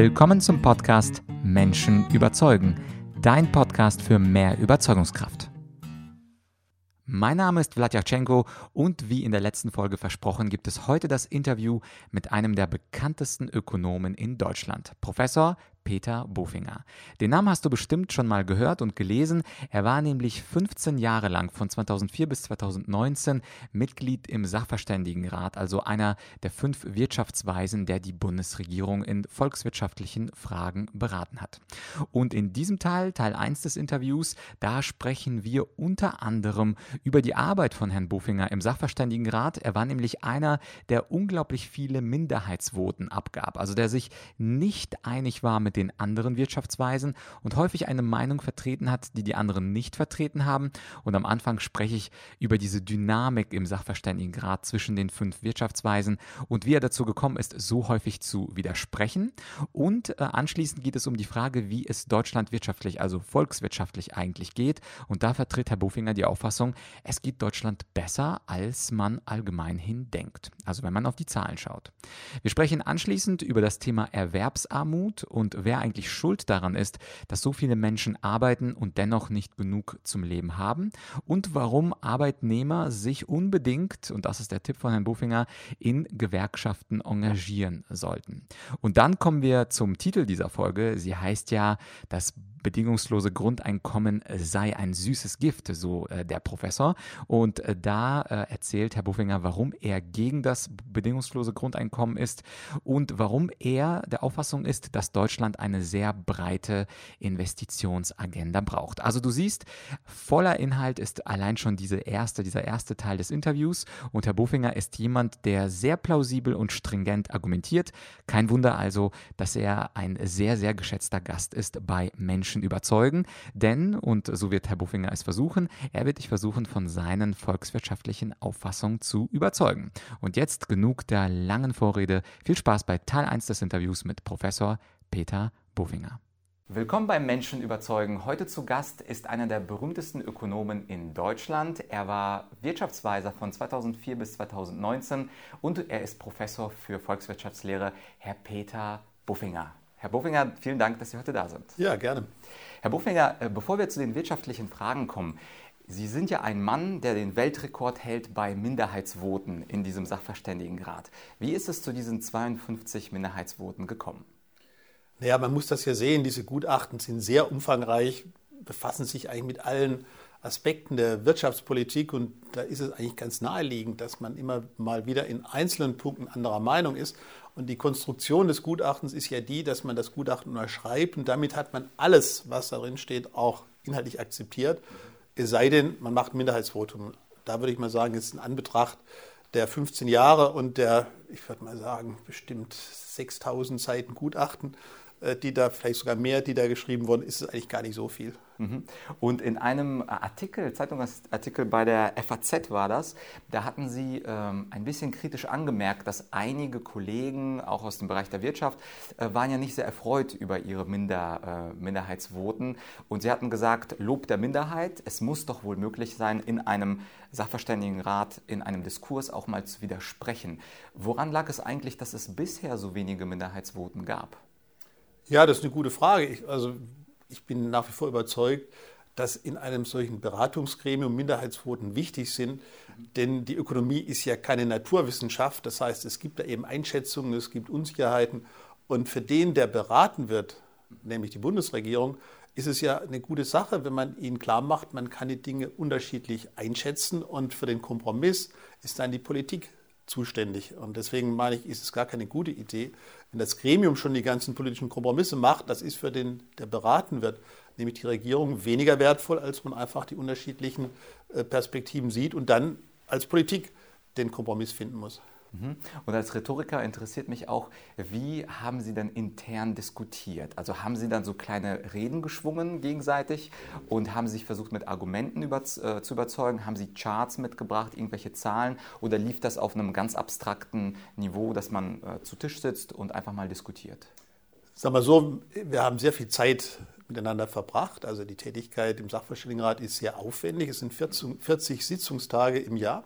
Willkommen zum Podcast Menschen überzeugen, dein Podcast für mehr Überzeugungskraft. Mein Name ist Vladyachenko und wie in der letzten Folge versprochen, gibt es heute das Interview mit einem der bekanntesten Ökonomen in Deutschland, Professor Peter Bofinger. Den Namen hast du bestimmt schon mal gehört und gelesen. Er war nämlich 15 Jahre lang von 2004 bis 2019 Mitglied im Sachverständigenrat, also einer der fünf Wirtschaftsweisen, der die Bundesregierung in volkswirtschaftlichen Fragen beraten hat. Und in diesem Teil, Teil 1 des Interviews, da sprechen wir unter anderem über die Arbeit von Herrn Bofinger im Sachverständigenrat. Er war nämlich einer, der unglaublich viele Minderheitsvoten abgab, also der sich nicht einig war mit den anderen Wirtschaftsweisen und häufig eine Meinung vertreten hat, die die anderen nicht vertreten haben. Und am Anfang spreche ich über diese Dynamik im Sachverständigengrad zwischen den fünf Wirtschaftsweisen und wie er dazu gekommen ist, so häufig zu widersprechen. Und äh, anschließend geht es um die Frage, wie es Deutschland wirtschaftlich, also volkswirtschaftlich eigentlich geht. Und da vertritt Herr Bofinger die Auffassung, es geht Deutschland besser, als man allgemeinhin denkt. Also wenn man auf die Zahlen schaut. Wir sprechen anschließend über das Thema Erwerbsarmut und wer eigentlich schuld daran ist, dass so viele Menschen arbeiten und dennoch nicht genug zum Leben haben und warum Arbeitnehmer sich unbedingt, und das ist der Tipp von Herrn Bufinger, in Gewerkschaften engagieren sollten. Und dann kommen wir zum Titel dieser Folge. Sie heißt ja das bedingungslose Grundeinkommen sei ein süßes Gift, so äh, der Professor. Und äh, da äh, erzählt Herr Buffinger, warum er gegen das bedingungslose Grundeinkommen ist und warum er der Auffassung ist, dass Deutschland eine sehr breite Investitionsagenda braucht. Also du siehst, voller Inhalt ist allein schon diese erste, dieser erste Teil des Interviews. Und Herr Buffinger ist jemand, der sehr plausibel und stringent argumentiert. Kein Wunder also, dass er ein sehr, sehr geschätzter Gast ist bei Menschen überzeugen, denn, und so wird Herr Buffinger es versuchen, er wird dich versuchen, von seinen volkswirtschaftlichen Auffassungen zu überzeugen. Und jetzt genug der langen Vorrede. Viel Spaß bei Teil 1 des Interviews mit Professor Peter Buffinger. Willkommen beim Menschen überzeugen. Heute zu Gast ist einer der berühmtesten Ökonomen in Deutschland. Er war Wirtschaftsweiser von 2004 bis 2019 und er ist Professor für Volkswirtschaftslehre, Herr Peter Buffinger. Herr Bofinger, vielen Dank, dass Sie heute da sind. Ja, gerne. Herr Bofinger, äh, bevor wir zu den wirtschaftlichen Fragen kommen, Sie sind ja ein Mann, der den Weltrekord hält bei Minderheitsvoten in diesem Sachverständigenrat. Wie ist es zu diesen 52 Minderheitsvoten gekommen? Naja, man muss das ja sehen, diese Gutachten sind sehr umfangreich, befassen sich eigentlich mit allen Aspekten der Wirtschaftspolitik und da ist es eigentlich ganz naheliegend, dass man immer mal wieder in einzelnen Punkten anderer Meinung ist. Und die Konstruktion des Gutachtens ist ja die, dass man das Gutachten unterschreibt und damit hat man alles, was darin steht, auch inhaltlich akzeptiert. Es sei denn, man macht ein Minderheitsvotum. Da würde ich mal sagen, ist in Anbetracht der 15 Jahre und der, ich würde mal sagen, bestimmt 6000 Seiten Gutachten, die da vielleicht sogar mehr, die da geschrieben wurden, ist es eigentlich gar nicht so viel. Mhm. Und in einem Artikel, Zeitungsartikel bei der FAZ war das, da hatten Sie ähm, ein bisschen kritisch angemerkt, dass einige Kollegen, auch aus dem Bereich der Wirtschaft, äh, waren ja nicht sehr erfreut über ihre Minder, äh, Minderheitsvoten. Und Sie hatten gesagt, Lob der Minderheit, es muss doch wohl möglich sein, in einem Sachverständigenrat, in einem Diskurs auch mal zu widersprechen. Woran lag es eigentlich, dass es bisher so wenige Minderheitsvoten gab? Ja, das ist eine gute Frage. Ich, also ich bin nach wie vor überzeugt, dass in einem solchen Beratungsgremium Minderheitsquoten wichtig sind, denn die Ökonomie ist ja keine Naturwissenschaft. Das heißt, es gibt da eben Einschätzungen, es gibt Unsicherheiten. Und für den, der beraten wird, nämlich die Bundesregierung, ist es ja eine gute Sache, wenn man ihnen klar macht, man kann die Dinge unterschiedlich einschätzen und für den Kompromiss ist dann die Politik zuständig. Und deswegen meine ich, ist es gar keine gute Idee, wenn das Gremium schon die ganzen politischen Kompromisse macht, das ist für den, der beraten wird, nämlich die Regierung, weniger wertvoll, als man einfach die unterschiedlichen äh, Perspektiven sieht und dann als Politik den Kompromiss finden muss. Mhm. Und als Rhetoriker interessiert mich auch, wie haben Sie denn intern diskutiert? Also haben Sie dann so kleine Reden geschwungen gegenseitig und haben Sie sich versucht, mit Argumenten über, äh, zu überzeugen? Haben Sie Charts mitgebracht, irgendwelche Zahlen? Oder lief das auf einem ganz abstrakten Niveau, dass man äh, zu Tisch sitzt und einfach mal diskutiert? Sag mal so, wir haben sehr viel Zeit miteinander verbracht. Also die Tätigkeit im Sachverständigenrat ist sehr aufwendig. Es sind 40, 40 Sitzungstage im Jahr.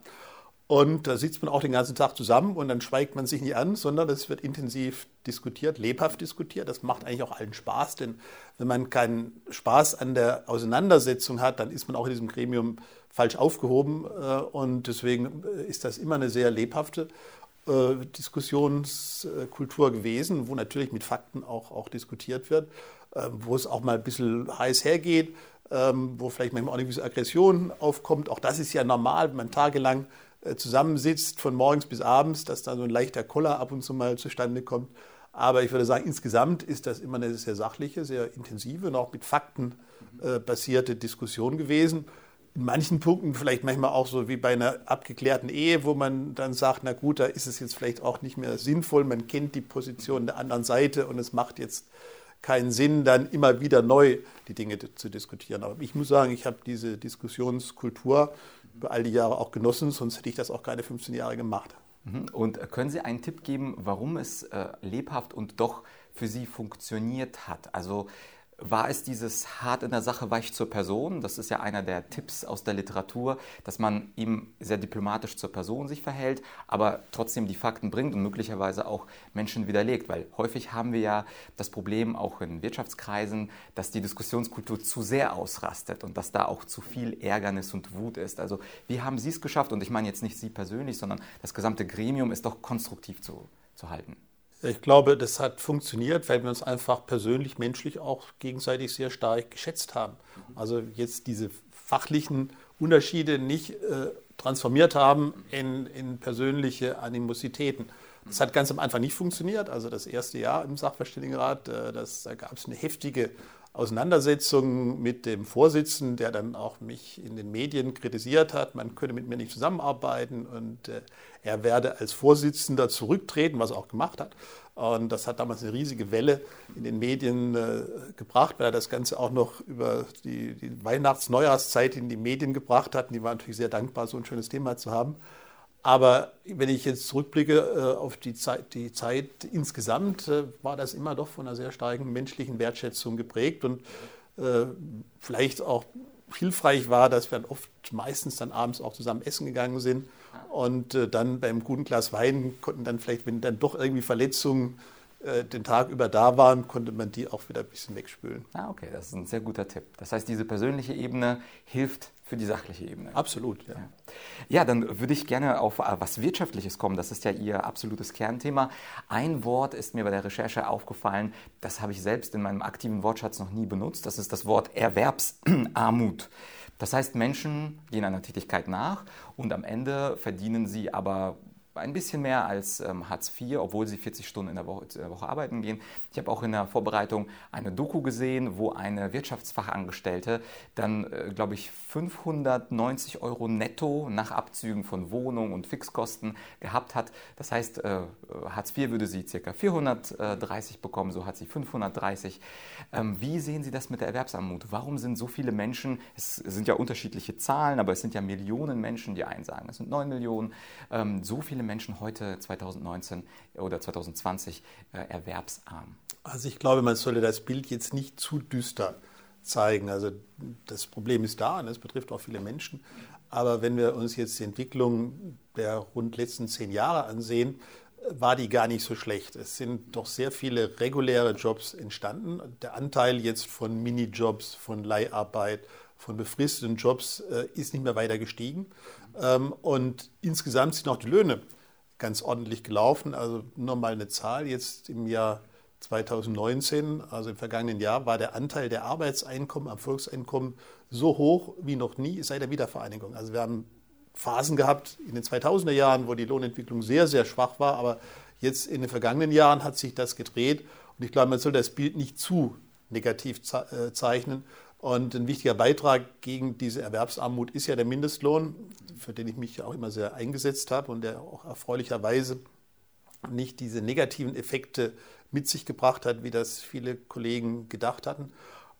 Und da sitzt man auch den ganzen Tag zusammen und dann schweigt man sich nicht an, sondern es wird intensiv diskutiert, lebhaft diskutiert. Das macht eigentlich auch allen Spaß, denn wenn man keinen Spaß an der Auseinandersetzung hat, dann ist man auch in diesem Gremium falsch aufgehoben. Äh, und deswegen äh, ist das immer eine sehr lebhafte äh, Diskussionskultur gewesen, wo natürlich mit Fakten auch, auch diskutiert wird, wo es auch mal ein bisschen heiß hergeht, ähm, wo vielleicht manchmal auch eine gewisse Aggression aufkommt. Auch das ist ja normal, wenn man tagelang zusammensitzt, von morgens bis abends, dass da so ein leichter Koller ab und zu mal zustande kommt. Aber ich würde sagen, insgesamt ist das immer eine sehr sachliche, sehr intensive und auch mit Fakten basierte Diskussion gewesen in manchen Punkten vielleicht manchmal auch so wie bei einer abgeklärten Ehe, wo man dann sagt, na gut, da ist es jetzt vielleicht auch nicht mehr sinnvoll, man kennt die Position der anderen Seite und es macht jetzt keinen Sinn, dann immer wieder neu die Dinge zu diskutieren. Aber ich muss sagen, ich habe diese Diskussionskultur über all die Jahre auch genossen, sonst hätte ich das auch keine 15 Jahre gemacht. Mhm. Und können Sie einen Tipp geben, warum es äh, lebhaft und doch für Sie funktioniert hat? Also war es dieses hart in der Sache weich zur Person. Das ist ja einer der Tipps aus der Literatur, dass man ihm sehr diplomatisch zur Person sich verhält, aber trotzdem die Fakten bringt und möglicherweise auch Menschen widerlegt. Weil häufig haben wir ja das Problem auch in Wirtschaftskreisen, dass die Diskussionskultur zu sehr ausrastet und dass da auch zu viel Ärgernis und Wut ist. Also wie haben Sie es geschafft? Und ich meine jetzt nicht Sie persönlich, sondern das gesamte Gremium ist doch konstruktiv zu, zu halten. Ich glaube, das hat funktioniert, weil wir uns einfach persönlich, menschlich auch gegenseitig sehr stark geschätzt haben. Also jetzt diese fachlichen Unterschiede nicht äh, transformiert haben in, in persönliche Animositäten. Das hat ganz am Anfang nicht funktioniert. Also das erste Jahr im Sachverständigenrat, äh, das, da gab es eine heftige Auseinandersetzung mit dem Vorsitzenden, der dann auch mich in den Medien kritisiert hat, man könne mit mir nicht zusammenarbeiten und äh, er werde als Vorsitzender zurücktreten, was er auch gemacht hat. Und das hat damals eine riesige Welle in den Medien äh, gebracht, weil er das Ganze auch noch über die, die Weihnachts-Neujahrszeit in die Medien gebracht hat. Und die waren natürlich sehr dankbar, so ein schönes Thema zu haben. Aber wenn ich jetzt zurückblicke äh, auf die Zeit, die Zeit insgesamt, äh, war das immer doch von einer sehr starken menschlichen Wertschätzung geprägt und äh, vielleicht auch hilfreich war, dass wir dann oft meistens dann abends auch zusammen essen gegangen sind und dann beim guten Glas Wein konnten dann vielleicht, wenn dann doch irgendwie Verletzungen den Tag über da waren, konnte man die auch wieder ein bisschen wegspülen. Ah, okay, das ist ein sehr guter Tipp. Das heißt, diese persönliche Ebene hilft für die sachliche Ebene. Absolut, ja. ja. Dann würde ich gerne auf äh, was Wirtschaftliches kommen. Das ist ja Ihr absolutes Kernthema. Ein Wort ist mir bei der Recherche aufgefallen, das habe ich selbst in meinem aktiven Wortschatz noch nie benutzt. Das ist das Wort Erwerbsarmut. Das heißt, Menschen gehen einer Tätigkeit nach und am Ende verdienen sie aber ein bisschen mehr als ähm, Hartz IV, obwohl sie 40 Stunden in der Woche, in der Woche, arbeiten gehen. Ich habe auch in der Vorbereitung eine Doku gesehen, wo eine Wirtschaftsfachangestellte dann, äh, glaube ich, 590 Euro netto nach Abzügen von Wohnung und Fixkosten gehabt hat. Das heißt, äh, Hartz IV würde sie ca. 430 bekommen, so hat sie 530. Ähm, wie sehen Sie das mit der Erwerbsarmut? Warum sind so viele Menschen, es sind ja unterschiedliche Zahlen, aber es sind ja Millionen Menschen, die einen sagen, es sind 9 Millionen, ähm, so viele Menschen heute 2019 oder 2020 äh, erwerbsarm? Also ich glaube, man sollte das Bild jetzt nicht zu düster zeigen. Also das Problem ist da und es betrifft auch viele Menschen. Aber wenn wir uns jetzt die Entwicklung der rund letzten zehn Jahre ansehen, war die gar nicht so schlecht. Es sind doch sehr viele reguläre Jobs entstanden. Der Anteil jetzt von Minijobs, von Leiharbeit, von befristeten Jobs äh, ist nicht mehr weiter gestiegen. Ähm, und insgesamt sind auch die Löhne ganz ordentlich gelaufen. Also nur mal eine Zahl, jetzt im Jahr 2019, also im vergangenen Jahr, war der Anteil der Arbeitseinkommen am Volkseinkommen so hoch wie noch nie seit der Wiedervereinigung. Also wir haben Phasen gehabt in den 2000er Jahren, wo die Lohnentwicklung sehr, sehr schwach war, aber jetzt in den vergangenen Jahren hat sich das gedreht und ich glaube, man soll das Bild nicht zu negativ äh, zeichnen. Und ein wichtiger Beitrag gegen diese Erwerbsarmut ist ja der Mindestlohn, für den ich mich auch immer sehr eingesetzt habe und der auch erfreulicherweise nicht diese negativen Effekte mit sich gebracht hat, wie das viele Kollegen gedacht hatten.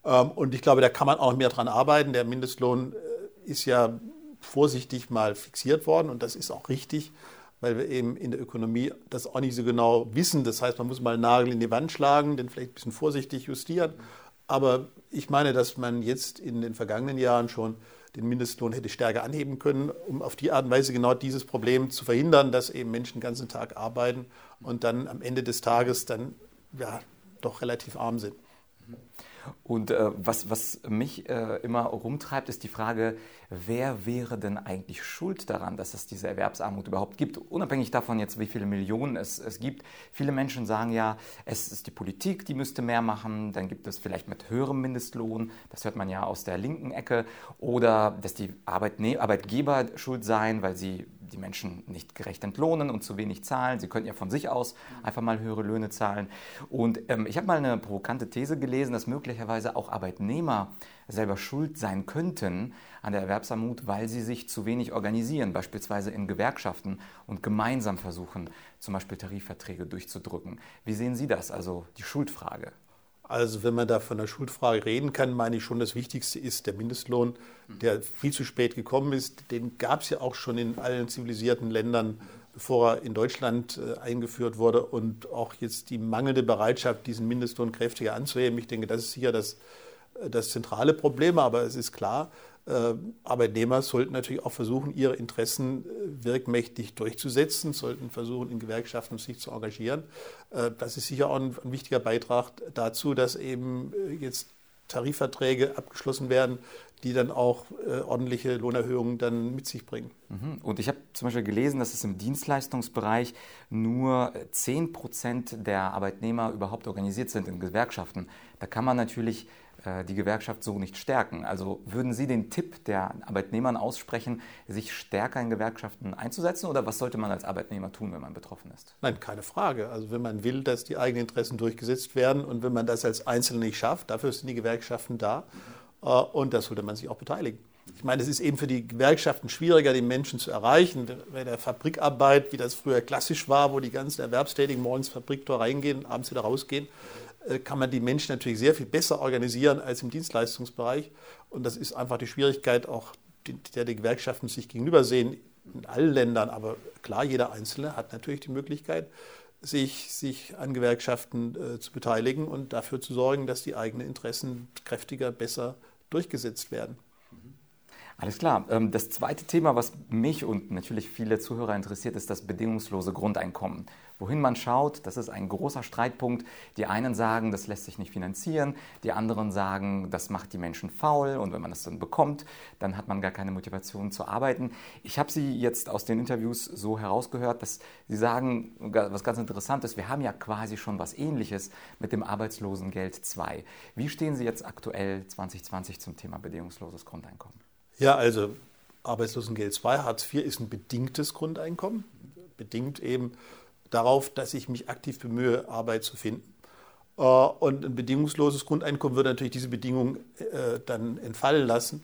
Ähm, und ich glaube, da kann man auch mehr dran arbeiten. Der Mindestlohn äh, ist ja vorsichtig mal fixiert worden und das ist auch richtig, weil wir eben in der Ökonomie das auch nicht so genau wissen. Das heißt, man muss mal einen Nagel in die Wand schlagen, den vielleicht ein bisschen vorsichtig justieren. Aber ich meine, dass man jetzt in den vergangenen Jahren schon den Mindestlohn hätte stärker anheben können, um auf die Art und Weise genau dieses Problem zu verhindern, dass eben Menschen den ganzen Tag arbeiten und dann am Ende des Tages dann ja, doch relativ arm sind. Und äh, was, was mich äh, immer rumtreibt, ist die Frage, wer wäre denn eigentlich schuld daran, dass es diese Erwerbsarmut überhaupt gibt? Unabhängig davon jetzt, wie viele Millionen es, es gibt. Viele Menschen sagen ja, es ist die Politik, die müsste mehr machen. Dann gibt es vielleicht mit höherem Mindestlohn, das hört man ja aus der linken Ecke. Oder dass die Arbeitne Arbeitgeber schuld seien, weil sie die Menschen nicht gerecht entlohnen und zu wenig zahlen. Sie könnten ja von sich aus einfach mal höhere Löhne zahlen. Und ähm, ich habe mal eine provokante These gelesen, dass möglicherweise auch Arbeitnehmer selber schuld sein könnten an der Erwerbsarmut, weil sie sich zu wenig organisieren, beispielsweise in Gewerkschaften und gemeinsam versuchen, zum Beispiel Tarifverträge durchzudrücken. Wie sehen Sie das, also die Schuldfrage? Also wenn man da von der Schuldfrage reden kann, meine ich schon, das Wichtigste ist der Mindestlohn, der viel zu spät gekommen ist. Den gab es ja auch schon in allen zivilisierten Ländern, bevor er in Deutschland äh, eingeführt wurde. Und auch jetzt die mangelnde Bereitschaft, diesen Mindestlohn kräftiger anzuheben. Ich denke, das ist sicher das, äh, das zentrale Problem. Aber es ist klar, Arbeitnehmer sollten natürlich auch versuchen, ihre Interessen äh, wirkmächtig durchzusetzen, sollten versuchen, in Gewerkschaften sich zu engagieren. Äh, das ist sicher auch ein, wichtiger Beitrag dazu, dass eben jetzt Tarifverträge abgeschlossen werden, die dann auch äh, ordentliche Lohnerhöhungen dann mit sich bringen. Mhm. Und ich habe zum Beispiel gelesen, dass es im Dienstleistungsbereich nur 10 Prozent der Arbeitnehmer überhaupt organisiert sind in Gewerkschaften. Da kann man natürlich äh, die Gewerkschaft so nicht stärken. Also würden Sie den Tipp der Arbeitnehmern aussprechen, sich stärker in Gewerkschaften einzusetzen oder was sollte man als Arbeitnehmer tun, wenn man betroffen ist? Nein, keine Frage. Also wenn man will, dass die eigenen Interessen durchgesetzt werden und wenn man das als Einzelne nicht schafft, dafür sind die Gewerkschaften da mhm. und da sollte man sich auch beteiligen. Ich meine, es ist eben für die Gewerkschaften schwieriger, die Menschen zu erreichen. Bei der Fabrikarbeit, wie das früher klassisch war, wo die ganzen Erwerbstätigen morgens Fabriktor reingehen, abends wieder rausgehen, äh, kann man die Menschen natürlich sehr viel besser organisieren als im Dienstleistungsbereich. Und das ist einfach die Schwierigkeit, auch der die Gewerkschaften sich gegenüber sehen, in allen Ländern. Aber klar, jeder Einzelne hat natürlich die Möglichkeit, sich, sich an Gewerkschaften äh, zu beteiligen und dafür zu sorgen, dass die eigenen Interessen kräftiger, besser durchgesetzt werden. Alles klar. Ähm, das zweite Thema, was mich und natürlich viele Zuhörer interessiert, ist das bedingungslose Grundeinkommen. Wohin man schaut, das ist ein großer Streitpunkt. Die einen sagen, das lässt sich nicht finanzieren, die anderen sagen, das macht die Menschen faul und wenn man das dann bekommt, dann hat man gar keine Motivation zu arbeiten. Ich habe Sie jetzt aus den Interviews so herausgehört, dass Sie sagen, was ganz interessant ist, wir haben ja quasi schon was Ähnliches mit dem Arbeitslosengeld 2. Wie stehen Sie jetzt aktuell 2020 zum Thema bedingungsloses Grundeinkommen? Ja, also Arbeitslosengeld 2, Hartz IV ist ein bedingtes Grundeinkommen, bedingt eben darauf, dass ich mich aktiv bemühe, Arbeit zu finden. Äh, und ein bedingungsloses Grundeinkommen würde natürlich diese Bedingung äh, dann entfallen lassen.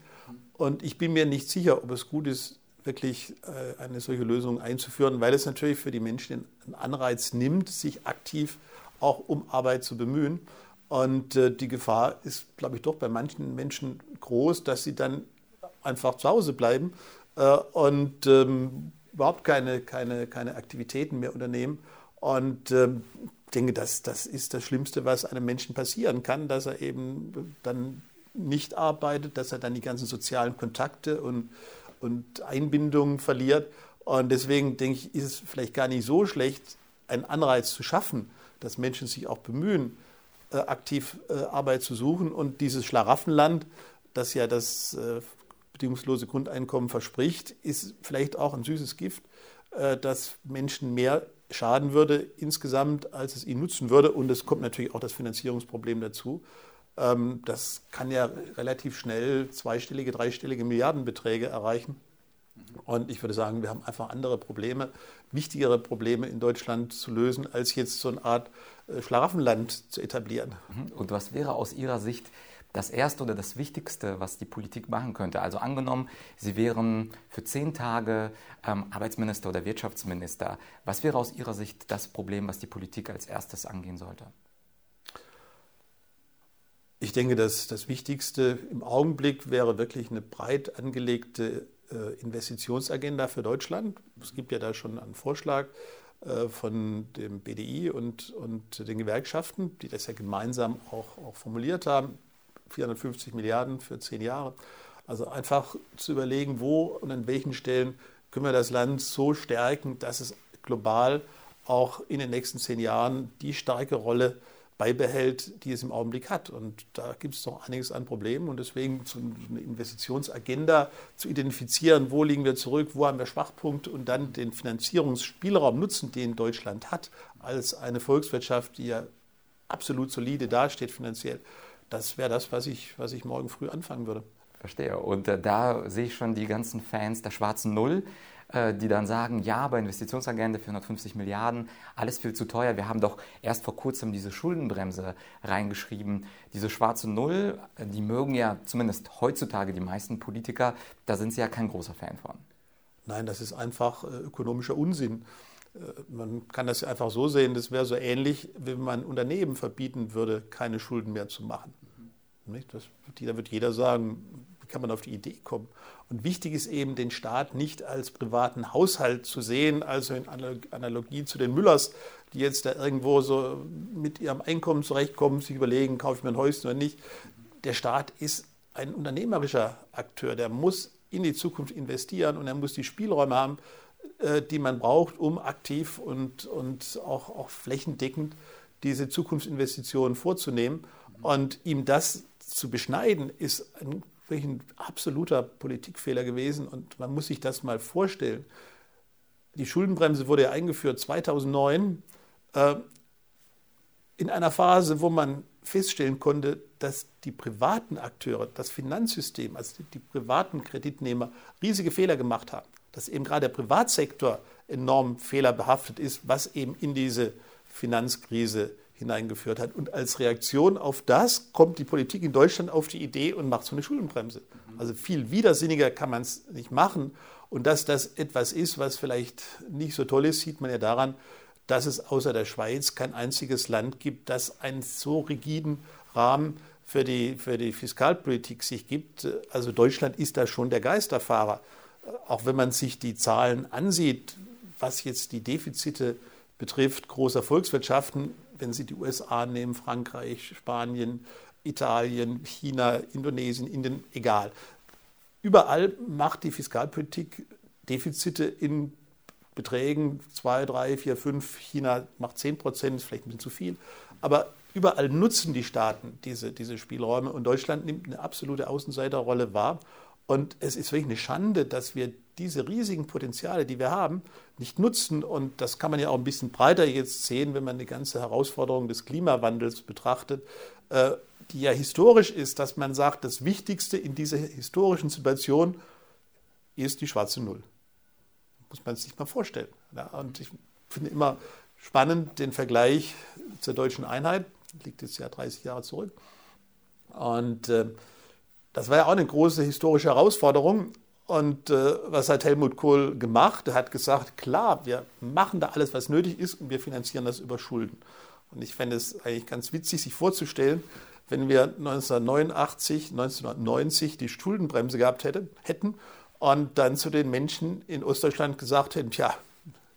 Und ich bin mir nicht sicher, ob es gut ist, wirklich äh, eine solche Lösung einzuführen, weil es natürlich für die Menschen einen Anreiz nimmt, sich aktiv auch um Arbeit zu bemühen. Und die Gefahr ist, glaube ich, doch bei manchen Menschen groß, dass sie dann einfach zu Hause bleiben und ähm, überhaupt keine, keine, keine Aktivitäten mehr unternehmen. Und ähm, ich denke, das, das ist das Schlimmste, was einem Menschen passieren kann, dass er eben dann nicht arbeitet, dass er dann die ganzen sozialen Kontakte und, und Einbindungen verliert. Und deswegen denke ich, ist es vielleicht gar nicht so schlecht, einen Anreiz zu schaffen, dass Menschen sich auch bemühen, äh, aktiv äh, Arbeit zu suchen. Und dieses Schlaraffenland, das ja das äh, bedingungslose Grundeinkommen verspricht, ist vielleicht auch ein süßes Gift, äh, das Menschen mehr schaden würde insgesamt, als es ihnen nutzen würde. Und es kommt natürlich auch das Finanzierungsproblem dazu. Ähm, das kann ja relativ schnell zweistellige, dreistellige Milliardenbeträge erreichen. Und ich würde sagen, wir haben einfach andere Probleme, wichtigere Probleme in Deutschland zu lösen, als jetzt so eine Art äh, Schlaraffenland zu etablieren. Und was wäre aus Ihrer Sicht das Erste oder das Wichtigste, was die Politik machen könnte. Also angenommen, Sie wären für zehn Tage ähm, Arbeitsminister oder Wirtschaftsminister. Was wäre aus Ihrer Sicht das Problem, was die Politik als erstes angehen sollte? Ich denke, dass das Wichtigste im Augenblick wäre wirklich eine breit angelegte äh, Investitionsagenda für Deutschland. Es gibt ja da schon einen Vorschlag äh, von dem BDI und, und den Gewerkschaften, die das ja gemeinsam auch, auch formuliert haben. 450 Milliarden für zehn Jahre. Also einfach zu überlegen, wo und an welchen Stellen können wir das Land so stärken, dass es global auch in den nächsten zehn Jahren die starke Rolle beibehält, die es im Augenblick hat. Und da gibt es noch einiges an Problemen. Und deswegen eine Investitionsagenda zu identifizieren, wo liegen wir zurück, wo haben wir Schwachpunkte und dann den Finanzierungsspielraum nutzen, den Deutschland hat, als eine Volkswirtschaft, die ja absolut solide dasteht finanziell. Das wäre das, was ich, was ich morgen früh anfangen würde. Verstehe. Und äh, da sehe ich schon die ganzen Fans der schwarzen Null äh, die dann sagen, ja, bei Investitionsagenda 450 Milliarden, alles viel zu teuer. Wir haben doch erst vor kurzem diese Schuldenbremse reingeschrieben. Diese schwarze Null, äh, die mögen ja zumindest heutzutage die meisten Politiker, da sind sie ja kein großer Fan von. Nein, das ist einfach äh, ökonomischer Unsinn. Man kann das einfach so sehen, das wäre so ähnlich, wenn man Unternehmen verbieten würde, keine Schulden mehr zu machen. Mhm. Das, da wird jeder sagen, wie kann man auf die Idee kommen? Und wichtig ist eben, den Staat nicht als privaten Haushalt zu sehen, also in Analogie zu den Müllers, die jetzt da irgendwo so mit ihrem Einkommen zurechtkommen, sich überlegen, kaufe ich mir ein Häuschen oder nicht. Der Staat ist ein unternehmerischer Akteur, der muss in die Zukunft investieren und er muss die Spielräume haben, die man braucht, um aktiv und, und auch, auch flächendeckend diese Zukunftsinvestitionen vorzunehmen. Und ihm das zu beschneiden, ist ein ein absoluter Politikfehler gewesen und man muss sich das mal vorstellen. Die Schuldenbremse wurde ja eingeführt 2009 äh, in einer Phase, wo man feststellen konnte, dass die privaten Akteure, das Finanzsystem, also die, die privaten Kreditnehmer riesige Fehler gemacht haben. Dass eben gerade der Privatsektor enorm fehlerbehaftet ist, was eben in diese Finanzkrise hineingeführt hat. Und als Reaktion auf das kommt die Politik in Deutschland auf die Idee und macht so eine Schuldenbremse. Also viel widersinniger kann man es nicht machen. Und dass das etwas ist, was vielleicht nicht so toll ist, sieht man ja daran, dass es außer der Schweiz kein einziges Land gibt, das einen so rigiden Rahmen für die, für die Fiskalpolitik sich gibt. Also Deutschland ist da schon der Geisterfahrer. Auch wenn man sich die Zahlen ansieht, was jetzt die Defizite betrifft großer Volkswirtschaften, wenn Sie die USA nehmen, Frankreich, Spanien, Italien, China, Indonesien, Indien, egal. Überall macht die Fiskalpolitik Defizite in Beträgen 2, 3, 4, 5. China macht 10 Prozent, ist vielleicht ein bisschen zu viel. Aber überall nutzen die Staaten diese, diese Spielräume und Deutschland nimmt eine absolute Außenseiterrolle wahr. Und es ist wirklich eine Schande, dass wir diese riesigen Potenziale, die wir haben, nicht nutzen. Und das kann man ja auch ein bisschen breiter jetzt sehen, wenn man die ganze Herausforderung des Klimawandels betrachtet, äh, die ja historisch ist, dass man sagt, das Wichtigste in dieser historischen Situation ist die schwarze Null. Muss man sich mal vorstellen. Und ich finde immer spannend den Vergleich zur deutschen Einheit, liegt jetzt ja 30 Jahre zurück. Und äh, das war ja auch eine große historische Herausforderung. Und äh, was hat Helmut Kohl gemacht? Er hat gesagt, klar, wir machen da alles, was nötig ist und wir finanzieren das über Schulden. Und ich fände es eigentlich ganz witzig, sich vorzustellen, wenn wir 1989, 1990 die Schuldenbremse gehabt hätte, hätten und dann zu den Menschen in Ostdeutschland gesagt hätten, tja,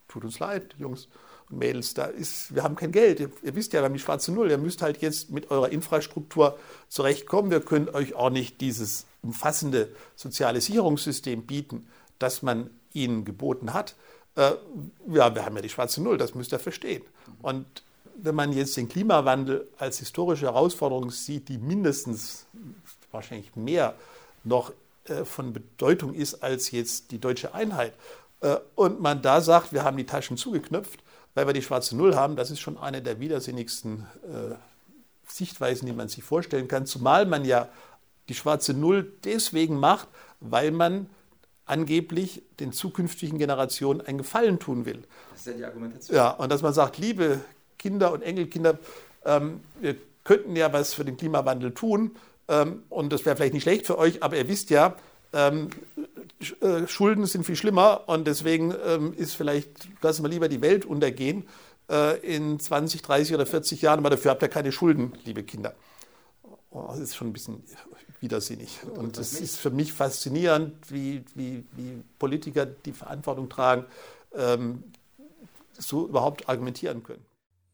tut uns leid, Jungs, Mädels, da ist, wir haben kein Geld. Ihr, ihr, wisst ja, wir haben die schwarze Null. Ihr müsst halt jetzt mit eurer Infrastruktur zurechtkommen. Wir können euch auch nicht dieses umfassende soziale Sicherungssystem bieten, das man ihnen geboten hat. Äh, ja, wir haben ja die schwarze Null, das müsst ihr verstehen. Und wenn man jetzt den Klimawandel als historische Herausforderung sieht, die mindestens, wahrscheinlich mehr noch äh, von Bedeutung ist als jetzt die deutsche Einheit, äh, und man da sagt, wir haben die Taschen zugeknöpft, weil wir die schwarze Null haben, das ist schon eine der widersinnigsten äh, Sichtweisen, die man sich vorstellen kann. Zumal man ja die schwarze Null deswegen macht, weil man angeblich den zukünftigen Generationen einen Gefallen tun will. Das ist ja die Argumentation. Ja, und dass man sagt, liebe Kinder und Enkelkinder, ähm, wir könnten ja was für den Klimawandel tun ähm, und das wäre vielleicht nicht schlecht für euch, aber ihr wisst ja, ähm, äh, Schulden sind viel schlimmer und deswegen ähm, ist vielleicht, lassen wir lieber die Welt untergehen äh, in 20, 30 oder 40 Jahren, aber dafür habt ihr keine Schulden, liebe Kinder. Oh, das ist schon ein bisschen widersinnig. Und es ist für mich faszinierend, wie, wie, wie Politiker die Verantwortung tragen, ähm, so überhaupt argumentieren können.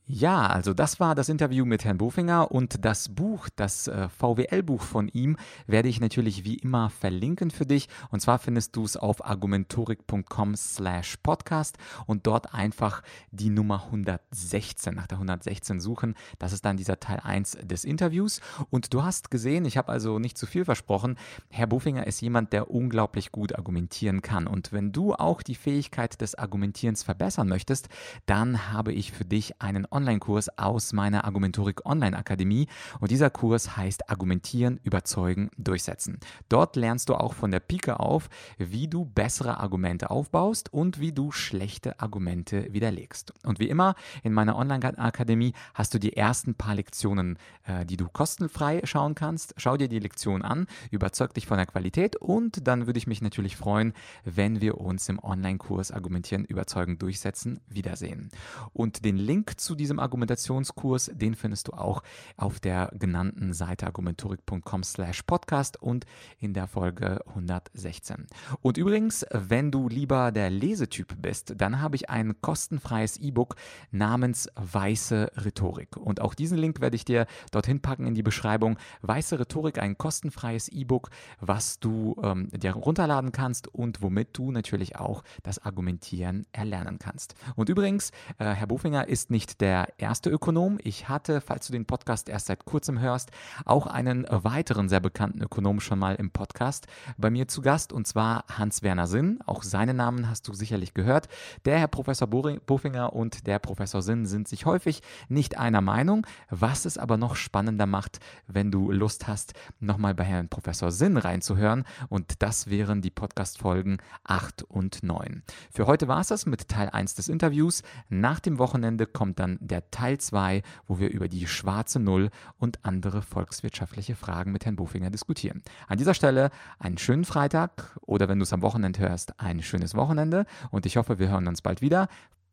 Ja, also das war das Interview mit Herrn Bofinger und das Buch, das äh, VWL-Buch von ihm, werde ich natürlich wie immer verlinken für dich. Und zwar findest du es auf argumentorik.com slash podcast und dort einfach die Nummer 116, nach der 116 suchen. Das ist dann dieser Teil 1 des Interviews. Und du hast gesehen, ich habe also nicht zu viel versprochen, Herr Bofinger ist jemand, der unglaublich gut argumentieren kann. Und wenn du auch die Fähigkeit des Argumentierens verbessern möchtest, dann habe ich für dich einen Online-Kurs aus meiner Argumentorik Online-Akademie und dieser Kurs heißt Argumentieren, Überzeugen, Durchsetzen. Dort lernst du auch von der Pike auf, wie du bessere Argumente aufbaust und wie du schlechte Argumente widerlegst. Und wie immer in meiner Online-Akademie hast du die ersten paar Lektionen, äh, die du kostenfrei schauen kannst. Schau dir die Lektion an, überzeug dich von der Qualität und dann würde ich mich natürlich freuen, wenn wir uns im Online-Kurs Argumentieren, Überzeugen, Durchsetzen wiedersehen. Und den Link zu diesem diesem Argumentationskurs, den findest du auch auf der genannten Seite argumentorik.com slash podcast und in der Folge 116. Und übrigens, wenn du lieber der Lesetyp bist, dann habe ich ein kostenfreies E-Book namens Weiße Rhetorik. Und auch diesen Link werde ich dir dorthin packen in die Beschreibung. Weiße Rhetorik, ein kostenfreies E-Book, was du ähm, dir runterladen kannst und womit du natürlich auch das Argumentieren erlernen kannst. Und übrigens, äh, Herr Bofinger ist nicht der der erste Ökonom. Ich hatte, falls du den Podcast erst seit kurzem hörst, auch einen weiteren sehr bekannten Ökonom schon mal im Podcast bei mir zu Gast, und zwar Hans-Werner Sinn. Auch seinen Namen hast du sicherlich gehört. Der Herr Professor Bofinger und der Professor Sinn sind sich häufig nicht einer Meinung, was es aber noch spannender macht, wenn du Lust hast, nochmal bei Herrn Professor Sinn reinzuhören. Und das wären die Podcast-Folgen 8 und 9. Für heute war es das mit Teil 1 des Interviews. Nach dem Wochenende kommt dann der Teil 2, wo wir über die schwarze Null und andere volkswirtschaftliche Fragen mit Herrn Bufinger diskutieren. An dieser Stelle einen schönen Freitag oder wenn du es am Wochenende hörst, ein schönes Wochenende und ich hoffe, wir hören uns bald wieder.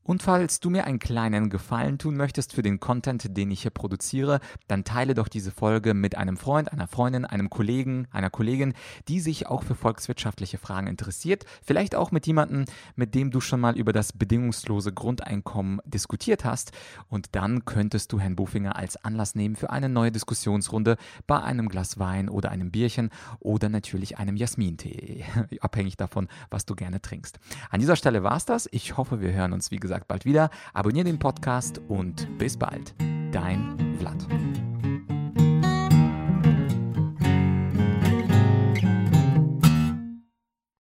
Und falls du mir einen kleinen Gefallen tun möchtest für den Content, den ich hier produziere, dann teile doch diese Folge mit einem Freund, einer Freundin, einem Kollegen, einer Kollegin, die sich auch für volkswirtschaftliche Fragen interessiert. Vielleicht auch mit jemandem, mit dem du schon mal über das bedingungslose Grundeinkommen diskutiert hast. Und dann könntest du Herrn Bufinger als Anlass nehmen für eine neue Diskussionsrunde bei einem Glas Wein oder einem Bierchen oder natürlich einem Jasmintee, abhängig davon, was du gerne trinkst. An dieser Stelle war es das. Ich hoffe, wir hören uns, wie gesagt, gesagt bald wieder. Abonnier den Podcast und bis bald. Dein Vlad.